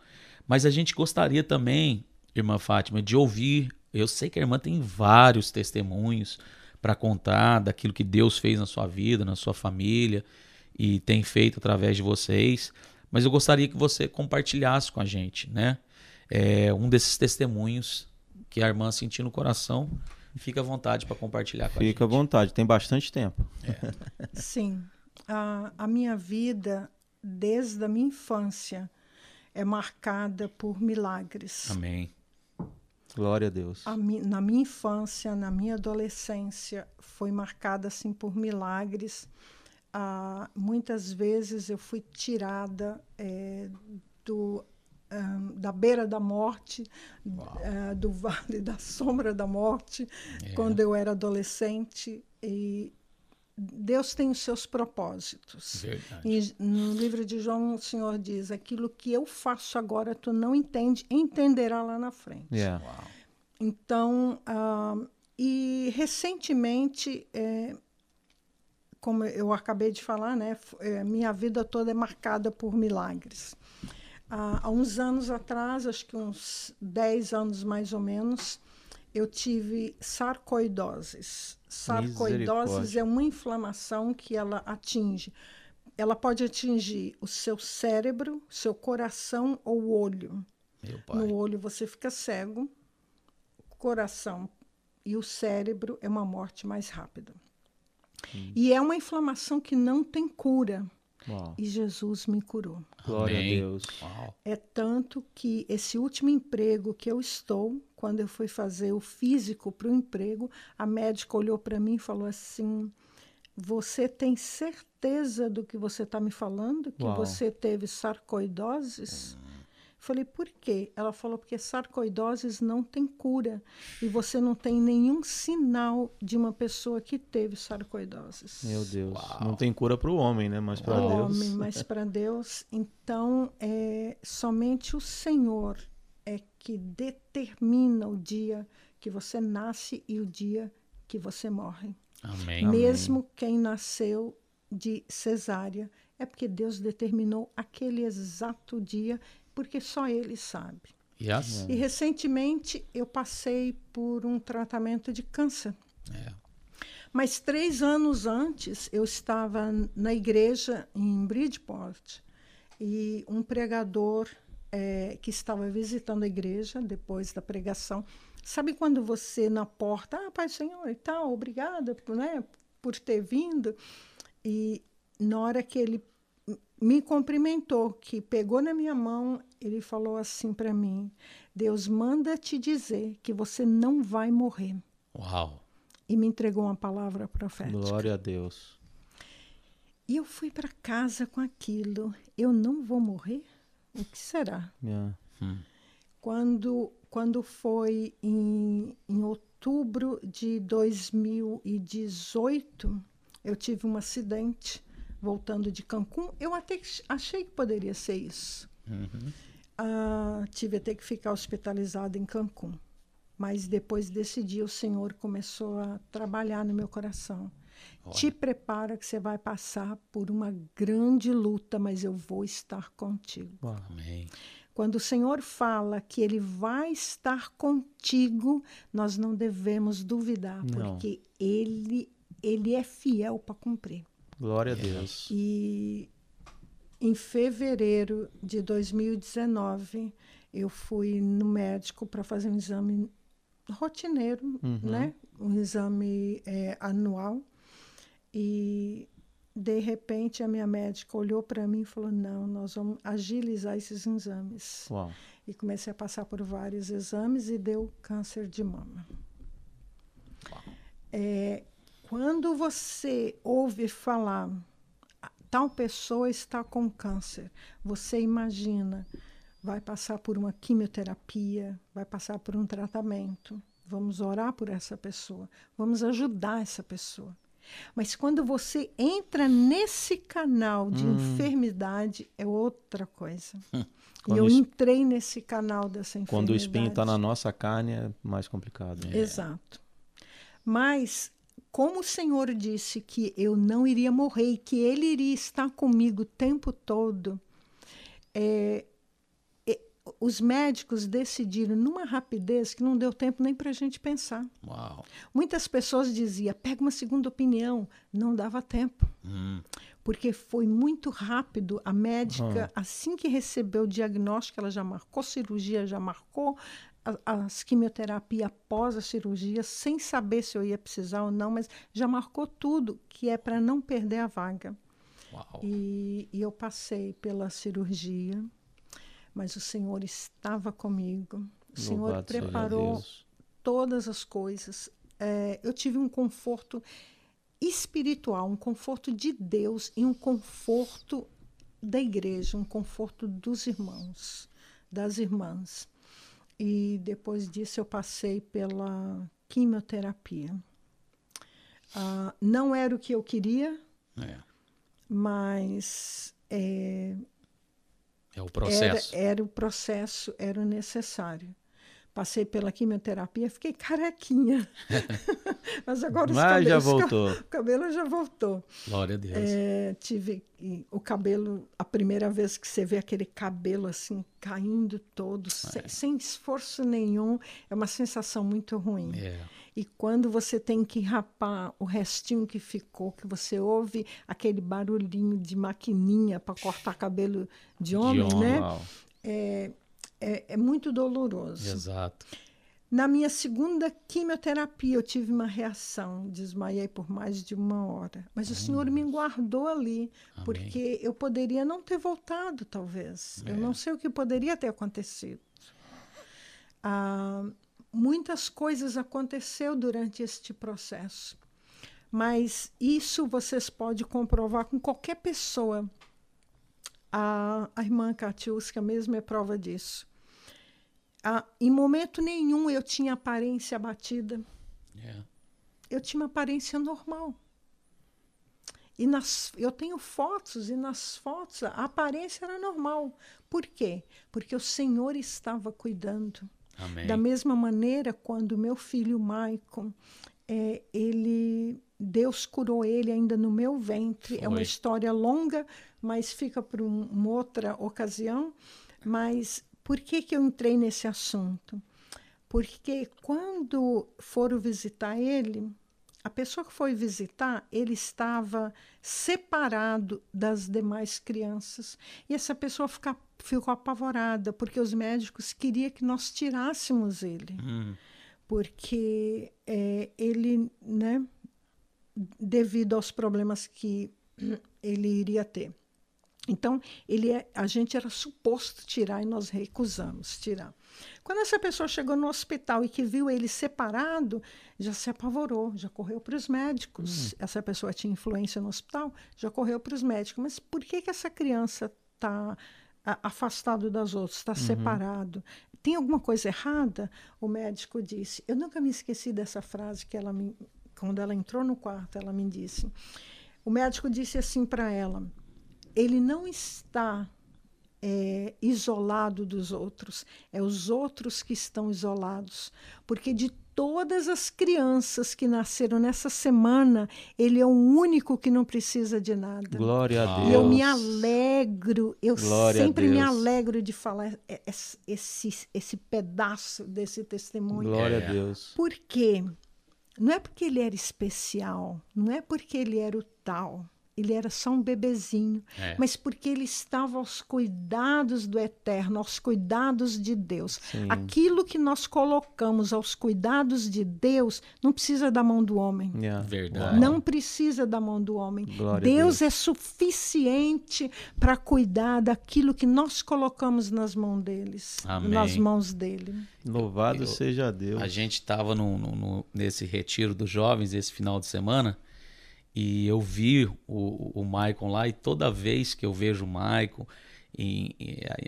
mas a gente gostaria também, irmã Fátima, de ouvir. Eu sei que a irmã tem vários testemunhos para contar daquilo que Deus fez na sua vida, na sua família e tem feito através de vocês. Mas eu gostaria que você compartilhasse com a gente, né? É, um desses testemunhos que a irmã sentiu no coração. Fica à vontade para compartilhar com Fica a gente. Fica à vontade, tem bastante tempo. É. Sim. A, a minha vida, desde a minha infância, é marcada por milagres. Amém. Glória a Deus. A mi, na minha infância, na minha adolescência, foi marcada assim por milagres. Ah, muitas vezes eu fui tirada é, do, um, da beira da morte, uh, do vale da sombra da morte, é. quando eu era adolescente. E Deus tem os seus propósitos. E no livro de João, o Senhor diz: aquilo que eu faço agora, tu não entende, entenderá lá na frente. Yeah. Então, uh, e recentemente, é, como eu acabei de falar, né, é, minha vida toda é marcada por milagres. Uh, há uns anos atrás, acho que uns 10 anos mais ou menos, eu tive sarcoidoses. Sarcoidose é uma inflamação que ela atinge. Ela pode atingir o seu cérebro, seu coração ou o olho. No olho você fica cego, coração e o cérebro é uma morte mais rápida. Hum. E é uma inflamação que não tem cura. Uau. E Jesus me curou. Glória Amém. a Deus. Uau. É tanto que esse último emprego que eu estou, quando eu fui fazer o físico para o emprego, a médica olhou para mim e falou assim: Você tem certeza do que você está me falando? Que Uau. você teve sarcoidoses? Falei, por quê? Ela falou, porque sarcoidoses não tem cura. E você não tem nenhum sinal de uma pessoa que teve sarcoidoses. Meu Deus. Uau. Não tem cura para o homem, né? Mas para Deus. homem, mas para Deus. Então, é, somente o Senhor é que determina o dia que você nasce e o dia que você morre. Amém. Mesmo Amém. quem nasceu de cesárea, é porque Deus determinou aquele exato dia porque só ele sabe. Yes. E recentemente eu passei por um tratamento de câncer. É. Mas três anos antes eu estava na igreja em Bridgeport e um pregador é, que estava visitando a igreja depois da pregação. Sabe quando você na porta, ah, Pai Senhor e tal, obrigada por, né, por ter vindo. E na hora que ele me cumprimentou, que pegou na minha mão, ele falou assim para mim: Deus manda te dizer que você não vai morrer. Uau! E me entregou uma palavra profética. Glória a Deus. E eu fui para casa com aquilo. Eu não vou morrer? O que será? Yeah. Hum. Quando, quando foi em, em outubro de 2018, eu tive um acidente voltando de Cancún, eu até achei que poderia ser isso. Uhum. Ah, tive até que ficar hospitalizada em Cancún. Mas depois desse dia, o Senhor começou a trabalhar no meu coração. Olha. Te prepara que você vai passar por uma grande luta, mas eu vou estar contigo. Amém. Quando o Senhor fala que Ele vai estar contigo, nós não devemos duvidar, não. porque Ele, Ele é fiel para cumprir. Glória a Deus. E em fevereiro de 2019, eu fui no médico para fazer um exame rotineiro, uhum. né? Um exame é, anual. E de repente a minha médica olhou para mim e falou: "Não, nós vamos agilizar esses exames". Uau. E comecei a passar por vários exames e deu câncer de mama. Uau. É, quando você ouve falar tal pessoa está com câncer, você imagina, vai passar por uma quimioterapia, vai passar por um tratamento. Vamos orar por essa pessoa, vamos ajudar essa pessoa. Mas quando você entra nesse canal de hum. enfermidade, é outra coisa. e eu entrei nesse canal dessa enfermidade. Quando o espinho está na nossa carne, é mais complicado. É. Exato. Mas como o Senhor disse que eu não iria morrer e que Ele iria estar comigo o tempo todo, é, os médicos decidiram numa rapidez que não deu tempo nem para a gente pensar. Uau. Muitas pessoas diziam, pega uma segunda opinião. Não dava tempo. Hum. Porque foi muito rápido. A médica, assim que recebeu o diagnóstico, ela já marcou cirurgia, já marcou as quimioterapia após a cirurgia, sem saber se eu ia precisar ou não, mas já marcou tudo, que é para não perder a vaga. E, e eu passei pela cirurgia, mas o Senhor estava comigo. O Senhor Louvado preparou todas as coisas. É, eu tive um conforto espiritual, um conforto de Deus e um conforto da igreja, um conforto dos irmãos, das irmãs. E depois disso eu passei pela quimioterapia. Uh, não era o que eu queria, é. mas é, é o processo. Era, era, o processo, era o necessário. Passei pela quimioterapia, fiquei carequinha. Mas agora os Mas cabelos, já voltou. O cabelo já voltou. Glória a Deus. É, tive o cabelo, a primeira vez que você vê aquele cabelo assim caindo todo, sem, sem, esforço nenhum, é uma sensação muito ruim. É. E quando você tem que rapar o restinho que ficou, que você ouve aquele barulhinho de maquininha para cortar cabelo de homem, de homem né? É, é, é muito doloroso. Exato. Na minha segunda quimioterapia, eu tive uma reação, desmaiei por mais de uma hora. Mas hum. o Senhor me guardou ali, Amém. porque eu poderia não ter voltado, talvez. É. Eu não sei o que poderia ter acontecido. Ah, muitas coisas aconteceu durante este processo. Mas isso vocês podem comprovar com qualquer pessoa. A, a irmã Katiuska mesmo é prova disso. Ah, em momento nenhum eu tinha aparência abatida. Yeah. Eu tinha uma aparência normal. E nas, eu tenho fotos, e nas fotos a aparência era normal. Por quê? Porque o Senhor estava cuidando. Amém. Da mesma maneira, quando meu filho Maicon, é, ele, Deus curou ele ainda no meu ventre. Foi. É uma história longa, mas fica para um, uma outra ocasião. Mas por que, que eu entrei nesse assunto? Porque quando foram visitar ele, a pessoa que foi visitar, ele estava separado das demais crianças. E essa pessoa fica, ficou apavorada, porque os médicos queriam que nós tirássemos ele. Hum. Porque é, ele, né, devido aos problemas que ele iria ter. Então, ele é, a gente era suposto tirar e nós recusamos tirar. Quando essa pessoa chegou no hospital e que viu ele separado, já se apavorou, já correu para os médicos. Hum. Essa pessoa tinha influência no hospital, já correu para os médicos. Mas por que, que essa criança está afastado das outras, está uhum. separado? Tem alguma coisa errada? O médico disse. Eu nunca me esqueci dessa frase que ela me, quando ela entrou no quarto, ela me disse. O médico disse assim para ela: ele não está é, isolado dos outros, é os outros que estão isolados. Porque de todas as crianças que nasceram nessa semana, ele é o único que não precisa de nada. Glória a Deus. E eu me alegro, eu Glória sempre me alegro de falar esse, esse pedaço desse testemunho. Glória a Deus. Por quê? Não é porque ele era especial, não é porque ele era o tal ele era só um bebezinho, é. mas porque ele estava aos cuidados do eterno, aos cuidados de Deus. Sim. Aquilo que nós colocamos aos cuidados de Deus não precisa da mão do homem. Yeah. Verdade. Não precisa da mão do homem. Glória Deus, Deus é suficiente para cuidar daquilo que nós colocamos nas mãos deles, Amém. nas mãos dele. Louvado Eu, seja Deus. A gente estava nesse retiro dos jovens esse final de semana. E eu vi o, o Maicon lá, e toda vez que eu vejo o Maicon em,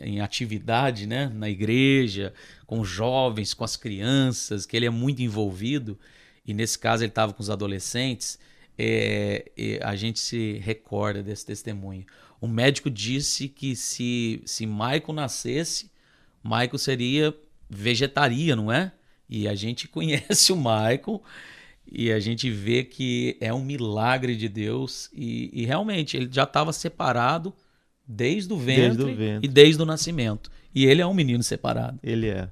em, atividade né, na igreja, com jovens, com as crianças, que ele é muito envolvido, e nesse caso ele estava com os adolescentes, é, é, a gente se recorda desse testemunho. O médico disse que se, se Michael nascesse, Michael seria vegetariano, não é? E a gente conhece o Michael e a gente vê que é um milagre de Deus e, e realmente ele já estava separado desde o, ventre desde o ventre e desde o nascimento. E ele é um menino separado. Ele é.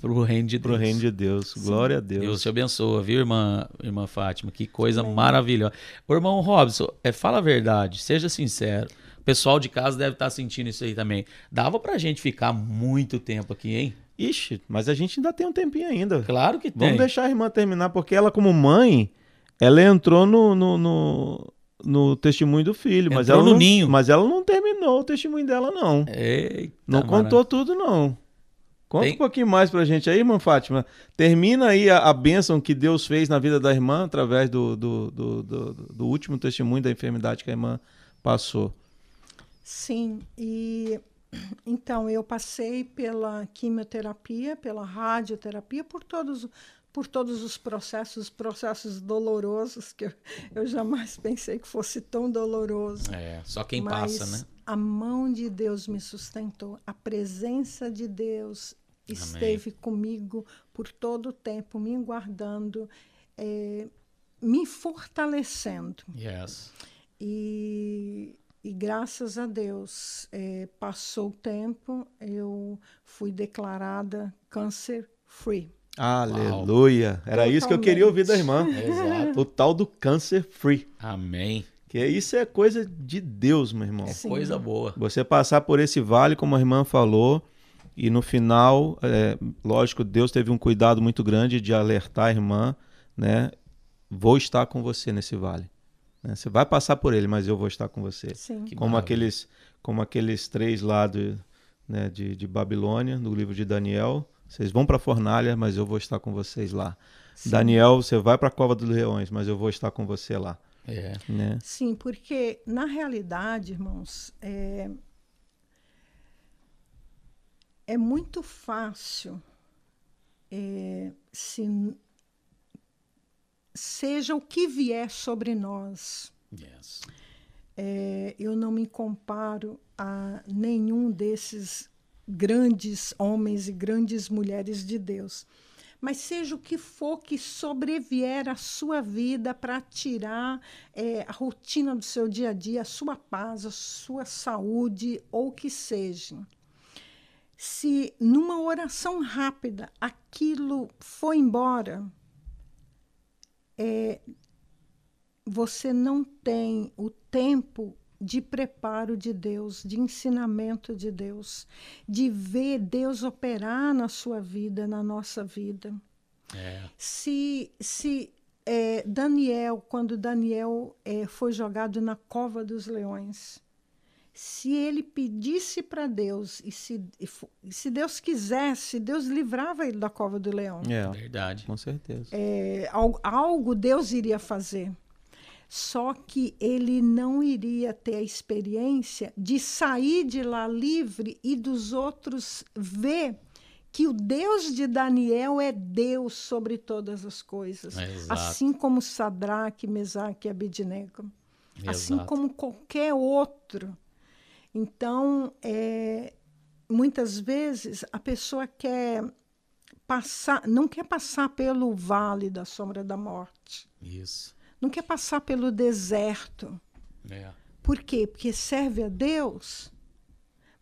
Para o reino de Deus. Para o reino de Deus. Sim. Glória a Deus. Deus te abençoe, viu, irmã, irmã Fátima? Que coisa Sim. maravilhosa. Irmão Robson, é, fala a verdade, seja sincero. O pessoal de casa deve estar sentindo isso aí também. Dava para a gente ficar muito tempo aqui, hein? Ixi, mas a gente ainda tem um tempinho ainda. Claro que tem. Vamos deixar a irmã terminar, porque ela, como mãe, ela entrou no, no, no, no testemunho do filho. mas ela no não, ninho. Mas ela não terminou o testemunho dela, não. Eita, não contou tudo, não. Conta tem... um pouquinho mais pra gente aí, irmã Fátima. Termina aí a, a bênção que Deus fez na vida da irmã através do, do, do, do, do último testemunho da enfermidade que a irmã passou. Sim, e então, eu passei pela quimioterapia, pela radioterapia, por todos, por todos os processos, processos dolorosos, que eu, eu jamais pensei que fosse tão doloroso. É, só quem Mas passa, né? A mão de Deus me sustentou, a presença de Deus Amém. esteve comigo por todo o tempo, me guardando, é, me fortalecendo. Yes. E e graças a Deus, é, passou o tempo, eu fui declarada câncer free. Aleluia! Era Totalmente. isso que eu queria ouvir da irmã. Exato. O tal do câncer free. Amém. Que isso é coisa de Deus, meu irmão. É coisa boa. Você passar por esse vale, como a irmã falou, e no final, é, lógico, Deus teve um cuidado muito grande de alertar a irmã, né? Vou estar com você nesse vale. Né? Você vai passar por ele, mas eu vou estar com você. Sim. Como aqueles, como aqueles três lá do, né, de, de Babilônia, no livro de Daniel. Vocês vão para Fornalha, mas eu vou estar com vocês lá. Sim. Daniel, você vai para a Cova dos Leões, mas eu vou estar com você lá. É. Né? Sim, porque na realidade, irmãos, é, é muito fácil é, se seja o que vier sobre nós. Yes. É, eu não me comparo a nenhum desses grandes homens e grandes mulheres de Deus. Mas seja o que for que sobrevier à sua vida para tirar é, a rotina do seu dia a dia, a sua paz, a sua saúde, ou o que seja. Se numa oração rápida aquilo foi embora, é, você não tem o tempo de preparo de Deus, de ensinamento de Deus, de ver Deus operar na sua vida, na nossa vida. É. Se, se é, Daniel, quando Daniel é, foi jogado na cova dos leões, se ele pedisse para Deus e se, e se Deus quisesse, Deus livrava ele da cova do leão. É, verdade. Com certeza. É, algo Deus iria fazer. Só que ele não iria ter a experiência de sair de lá livre e dos outros ver que o Deus de Daniel é Deus sobre todas as coisas. É, assim como Sadraque, Mesaque e Abednego. Assim como qualquer outro. Então, é, muitas vezes a pessoa quer passar, não quer passar pelo vale da sombra da morte. Isso não quer passar pelo deserto. É. Por quê? Porque serve a Deus,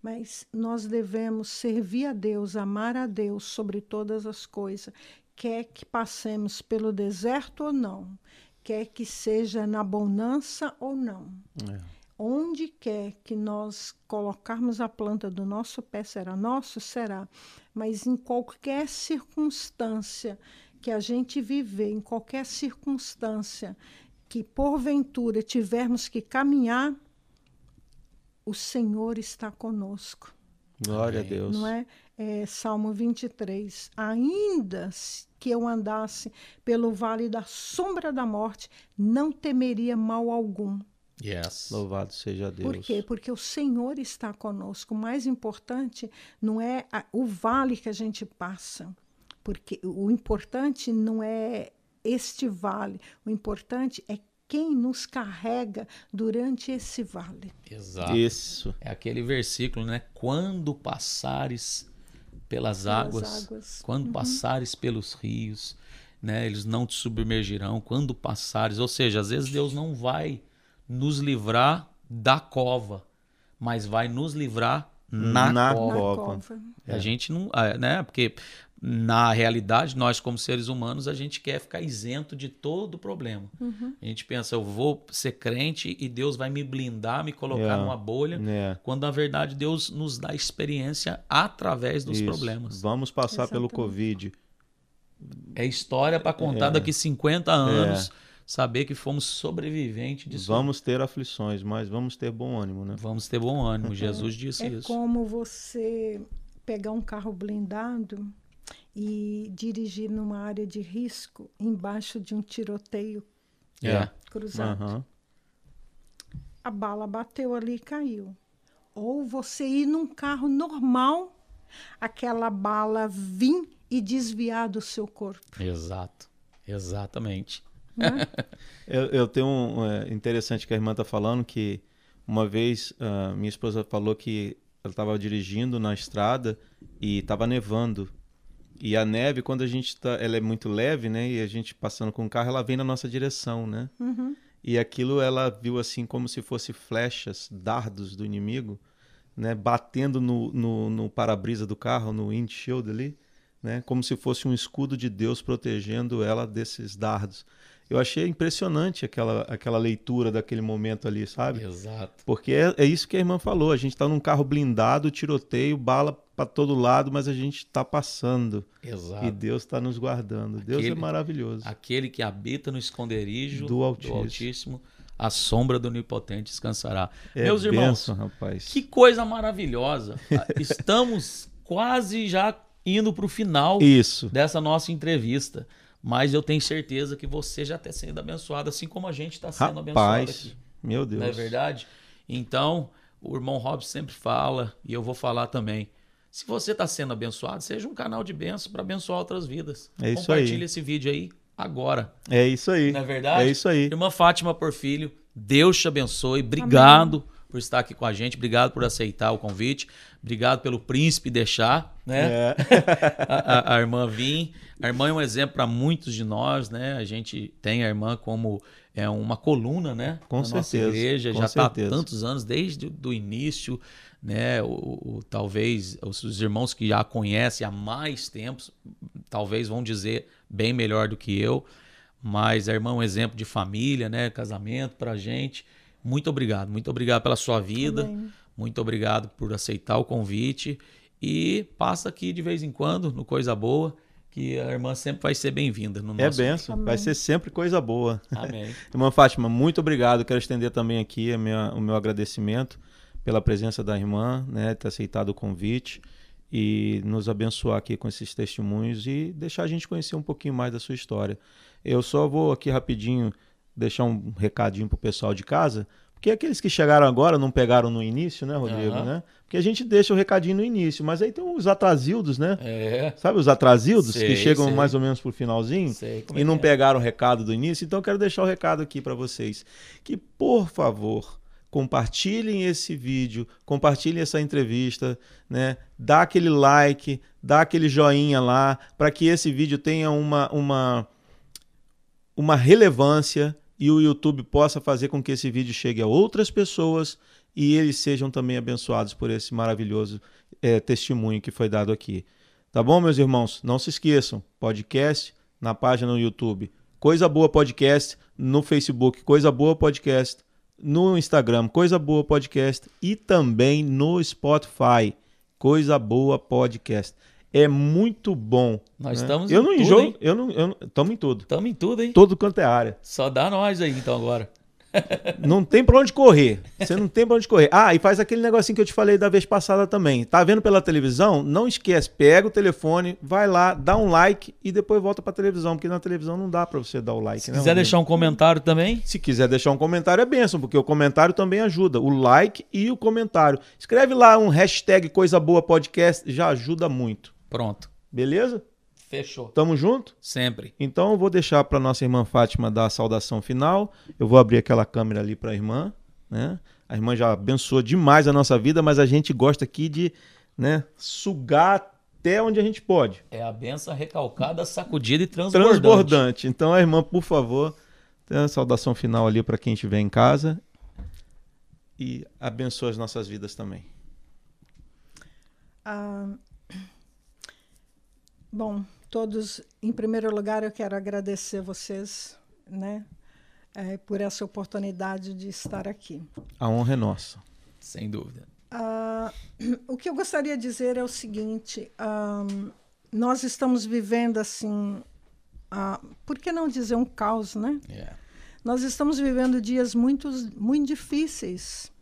mas nós devemos servir a Deus, amar a Deus sobre todas as coisas, quer que passemos pelo deserto ou não, quer que seja na bonança ou não. É. Onde quer que nós colocarmos a planta do nosso pé será nosso, será. Mas em qualquer circunstância que a gente viver em qualquer circunstância que porventura tivermos que caminhar, o Senhor está conosco. Glória Amém. a Deus. Não é? é? Salmo 23. Ainda que eu andasse pelo vale da sombra da morte, não temeria mal algum. Yes. Louvado seja Deus. Por quê? Porque o Senhor está conosco. O mais importante não é a, o vale que a gente passa, porque o importante não é este vale, o importante é quem nos carrega durante esse vale. Exato. Isso. É aquele versículo, né? Quando passares pelas, pelas águas, águas, quando uhum. passares pelos rios, né? Eles não te submergirão. Quando passares, ou seja, às vezes Deus não vai nos livrar da cova, mas vai nos livrar na, na cova. cova. A gente não, ah, né? Porque na realidade, nós como seres humanos, a gente quer ficar isento de todo o problema. Uhum. A gente pensa, eu vou ser crente e Deus vai me blindar, me colocar yeah. numa bolha, yeah. quando na verdade Deus nos dá experiência através dos Isso. problemas. Vamos passar Exatamente. pelo Covid. É história para contar é. daqui 50 anos. É. Saber que fomos sobreviventes disso. Vamos ter aflições, mas vamos ter bom ânimo, né? Vamos ter bom ânimo. Jesus disse é isso. É como você pegar um carro blindado e dirigir numa área de risco embaixo de um tiroteio é. cruzado. Uhum. A bala bateu ali e caiu. Ou você ir num carro normal, aquela bala vir e desviar do seu corpo. Exato, exatamente. Né? eu, eu, tenho um é, interessante que a irmã está falando que uma vez uh, minha esposa falou que ela estava dirigindo na estrada e estava nevando e a neve, quando a gente tá, ela é muito leve, né? E a gente passando com o carro, ela vem na nossa direção, né? Uhum. E aquilo ela viu assim como se fosse flechas, dardos do inimigo, né? Batendo no, no, no para-brisa do carro, no windshield ali, né? Como se fosse um escudo de Deus protegendo ela desses dardos. Eu achei impressionante aquela, aquela leitura daquele momento ali, sabe? Exato. Porque é, é isso que a irmã falou. A gente está num carro blindado, tiroteio, bala para todo lado, mas a gente está passando. Exato. E Deus está nos guardando. Aquele, Deus é maravilhoso. Aquele que habita no esconderijo do Altíssimo, do Altíssimo a sombra do Onipotente descansará. É Meus irmãos, benção, rapaz. que coisa maravilhosa. Estamos quase já indo para o final Isso. dessa nossa entrevista. Mas eu tenho certeza que você já está sendo abençoado, assim como a gente está sendo Rapaz, abençoado aqui. Meu Deus. Não é verdade? Então, o irmão Robson sempre fala, e eu vou falar também. Se você está sendo abençoado, seja um canal de bênção para abençoar outras vidas. É isso Compartilhe aí. esse vídeo aí agora. É isso aí. Não é verdade? É isso aí. Irmã Fátima Porfilho, Deus te abençoe. Obrigado por estar aqui com a gente. Obrigado por aceitar o convite. Obrigado pelo príncipe deixar, né? É. a, a- a irmã vir. A irmã é um exemplo para muitos de nós, né? A gente tem a irmã como é uma coluna, né? Com na nossa certeza, igreja. com Já está há certeza. tantos anos, desde o início, né? O, o- talvez os, os irmãos que já a conhecem há mais tempos, talvez vão dizer bem melhor do que eu. Mas a irmã é um exemplo de família, né? Casamento pra gente. Muito obrigado. Muito obrigado pela sua vida. Amém. Muito obrigado por aceitar o convite. E passa aqui de vez em quando, no Coisa Boa, que a irmã sempre vai ser bem-vinda no É benção. Vai ser sempre coisa boa. Amém. Irmã Fátima, muito obrigado. Quero estender também aqui a minha- o meu agradecimento pela presença da irmã, né, ter aceitado o convite e nos abençoar aqui com esses testemunhos e deixar a gente conhecer um pouquinho mais da sua história. Eu só vou aqui rapidinho deixar um recadinho pro pessoal de casa, porque aqueles que chegaram agora não pegaram no início, né, Rodrigo, Aham. né? Porque a gente deixa o recadinho no início, mas aí tem os atrasildos, né? É. Sabe os atrasildos Sei, que chegam sei. mais ou menos pro finalzinho? Sei e é não é. pegaram o recado do início, então eu quero deixar o recado aqui para vocês. Que, por favor, compartilhem esse vídeo, compartilhem essa entrevista, né? Dá aquele like, dá aquele joinha lá, para que esse vídeo tenha uma, uma, uma relevância e o YouTube possa fazer com que esse vídeo chegue a outras pessoas e eles sejam também abençoados por esse maravilhoso eh, testemunho que foi dado aqui. Tá bom, meus irmãos? Não se esqueçam, podcast na página no YouTube, Coisa Boa Podcast no Facebook, Coisa Boa Podcast no Instagram, Coisa Boa Podcast e também no Spotify, Coisa Boa Podcast. É muito bom. Nós né? estamos Eu em não tudo, enjoo, hein? eu não, eu tamo em tudo. Tamo em tudo, hein? Todo quanto é área. Só dá nós aí, então, agora. Não tem pra onde correr. Você não tem pra onde correr. Ah, e faz aquele negocinho que eu te falei da vez passada também. Tá vendo pela televisão? Não esquece, pega o telefone, vai lá, dá um like e depois volta pra televisão, porque na televisão não dá pra você dar o like. Se né, quiser deixar um comentário também, Se quiser deixar um comentário é benção, porque o comentário também ajuda. O like e o comentário. Escreve lá um hashtag Coisa Boa Podcast, já ajuda muito. Pronto. Beleza? Fechou. Tamo junto? Sempre. Então eu vou deixar para nossa irmã Fátima dar a saudação final. Eu vou abrir aquela câmera ali para a irmã, né? A irmã já abençoou demais a nossa vida, mas a gente gosta aqui de, né, sugar até onde a gente pode. É a benção recalcada, sacudida e transbordante. Transbordante. Então a irmã, por favor, dê a saudação final ali para quem estiver em casa e abençoe as nossas vidas também. Ah, bom, todos, em primeiro lugar, eu quero agradecer vocês, né, eh, por essa oportunidade de estar aqui. A honra é nossa. Sem dúvida. Ah, o que eu gostaria de dizer é o seguinte: ahm, nós estamos vivendo assim, ah, por que não dizer um caos, né? É. Nós estamos vivendo dias muito, muito difíceis.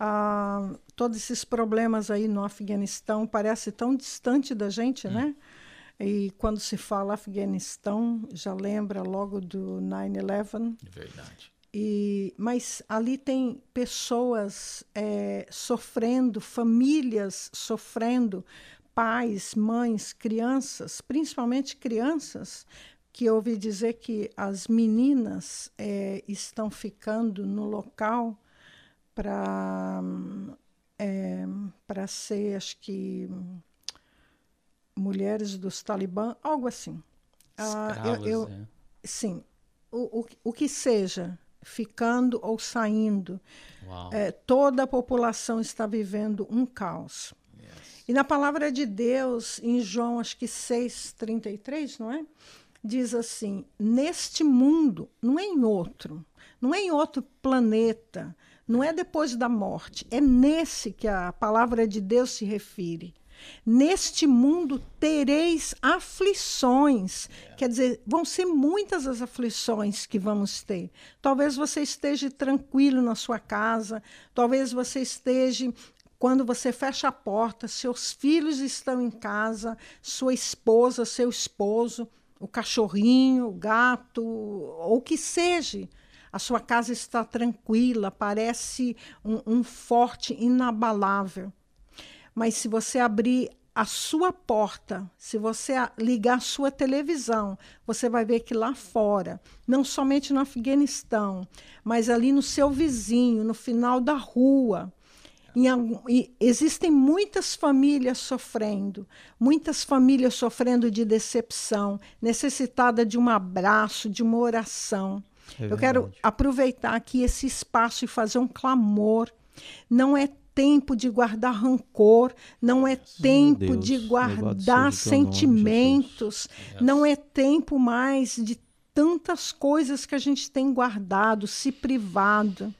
Ah, todos esses problemas aí no Afeganistão parece tão distante da gente, né? E quando se fala Afeganistão, já lembra logo do 9/11. É verdade. E, mas ali tem pessoas eh, sofrendo, famílias sofrendo, pais, mães, crianças, principalmente crianças, que eu ouvi dizer que as meninas eh, estão ficando no local para para ser, acho que mulheres dos Talibã, algo assim. Ah, eu- eu, é. Sim, o, o, o que seja, ficando ou saindo, é, toda a população está vivendo um caos. Yes. E na palavra de Deus, em João, acho que 6,33, não é? Diz assim: neste mundo, não é em outro, não é em outro planeta, não é depois da morte, é nesse que a palavra de Deus se refere. Neste mundo tereis aflições. Quer dizer, vão ser muitas as aflições que vamos ter. Talvez você esteja tranquilo na sua casa, talvez você esteja quando você fecha a porta, seus filhos estão em casa, sua esposa, seu esposo, o cachorrinho, o gato, ou o que seja. A sua casa está tranquila, parece um, um forte inabalável. Mas se você abrir a sua porta, se você ligar a sua televisão, você vai ver que lá fora, não somente no Afeganistão, mas ali no seu vizinho, no final da rua, em, existem muitas famílias sofrendo, muitas famílias sofrendo de decepção, necessitada de um abraço, de uma oração. É Eu quero aproveitar aqui esse espaço e fazer um clamor. Não é tempo de guardar rancor, não é tempo Deus, de guardar sentimentos, nome, não é tempo mais de tantas coisas que a gente tem guardado, se privado.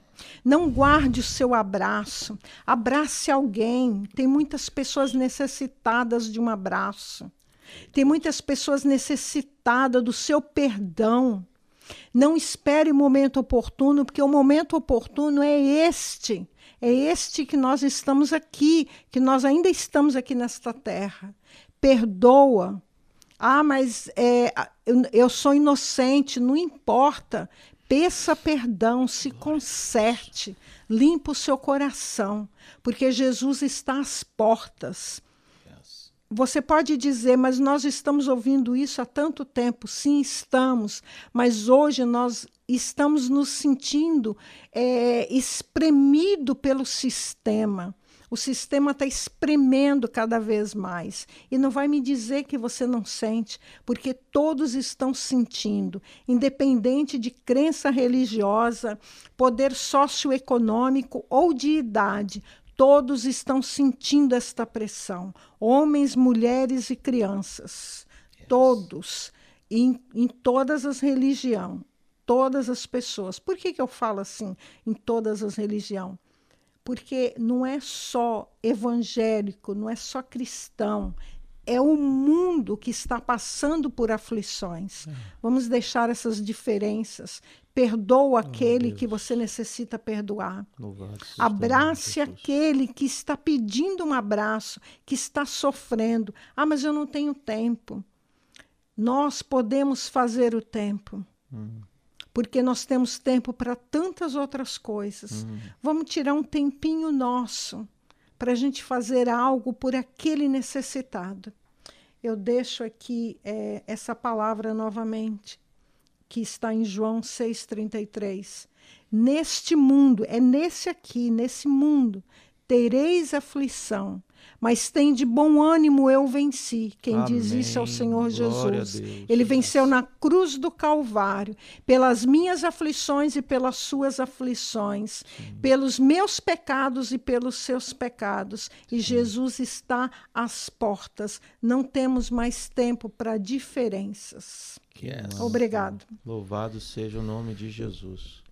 Não guarde o seu abraço, abrace alguém. Tem muitas pessoas necessitadas de um abraço. Tem muitas pessoas necessitadas do seu perdão. Não espere o momento oportuno, porque o momento oportuno é este. É este que nós estamos aqui, que nós ainda estamos aqui nesta terra. Perdoa. Ah, mas é, eu, eu sou inocente, não importa. Peça perdão, se conserte, limpa o seu coração, porque Jesus está às portas. Você pode dizer, mas nós estamos ouvindo isso há tanto tempo. Sim, estamos, mas hoje nós estamos nos sentindo é, espremido pelo sistema. O sistema está espremendo cada vez mais. E não vai me dizer que você não sente, porque todos estão sentindo, independente de crença religiosa, poder socioeconômico ou de idade. Todos estão sentindo esta pressão. Homens, mulheres e crianças. Yes. Todos. Em, em todas as religiões todas as pessoas. Por que, que eu falo assim, em todas as religiões? Porque não é só evangélico, não é só cristão, é o mundo que está passando por aflições. É. Vamos deixar essas diferenças. Perdoa aquele que você necessita perdoar. Abrace aquele que está pedindo um abraço, que está sofrendo. Ah, mas eu não tenho tempo. Nós podemos fazer o tempo. Hum porque nós temos tempo para tantas outras coisas. Uhum. Vamos tirar um tempinho nosso para a gente fazer algo por aquele necessitado. Eu deixo aqui é, essa palavra novamente, que está em João 6,33. Neste mundo, é nesse aqui, nesse mundo, tereis aflição, mas tem de bom ânimo, eu venci. Quem Amém. diz isso é o Senhor Jesus. Deus, Ele venceu na cruz do Calvário, pelas minhas aflições e pelas suas aflições, Sim. pelos meus pecados e pelos seus pecados. E Jesus está às portas. Não temos mais tempo para diferenças. Yes. Obrigado. Louvado seja o nome de Jesus.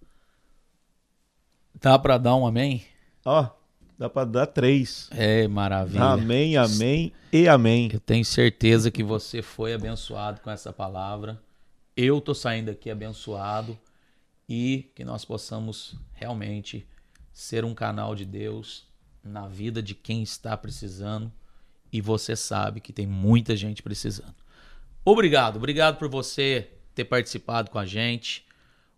Dá para dar um amém? Ó. Oh. Dá para dar três. É, maravilha. Amém, amém e amém. Eu tenho certeza que você foi abençoado com essa palavra. Eu tô saindo aqui abençoado e que nós possamos realmente ser um canal de Deus na vida de quem está precisando. E você sabe que tem muita gente precisando. Obrigado, obrigado por você ter participado com a gente.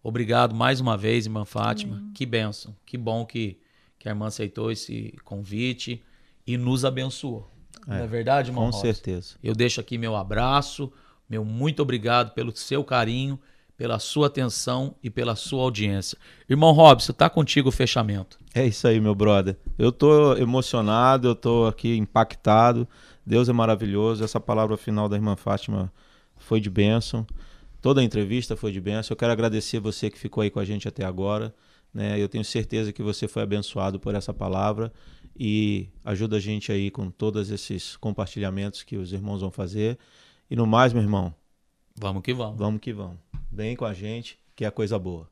Obrigado mais uma vez, irmã Fátima. Amém. Que bênção. Que bom que que a irmã aceitou esse convite e nos abençoou. É, Não é verdade, irmão? Com Rosa? certeza. Eu deixo aqui meu abraço, meu muito obrigado pelo seu carinho, pela sua atenção e pela sua audiência. Irmão Robson, tá contigo o fechamento. É isso aí, meu brother. Eu tô emocionado, eu tô aqui impactado. Deus é maravilhoso. Essa palavra final da irmã Fátima foi de bênção. Toda a entrevista foi de bênção. Eu quero agradecer você que ficou aí com a gente até agora. Né? Eu tenho certeza que você foi abençoado por essa palavra e ajuda a gente aí com todos esses compartilhamentos que os irmãos vão fazer. E no mais, meu irmão, vamos que vamos. Vamos que vamos. Vem com a gente, que é coisa boa.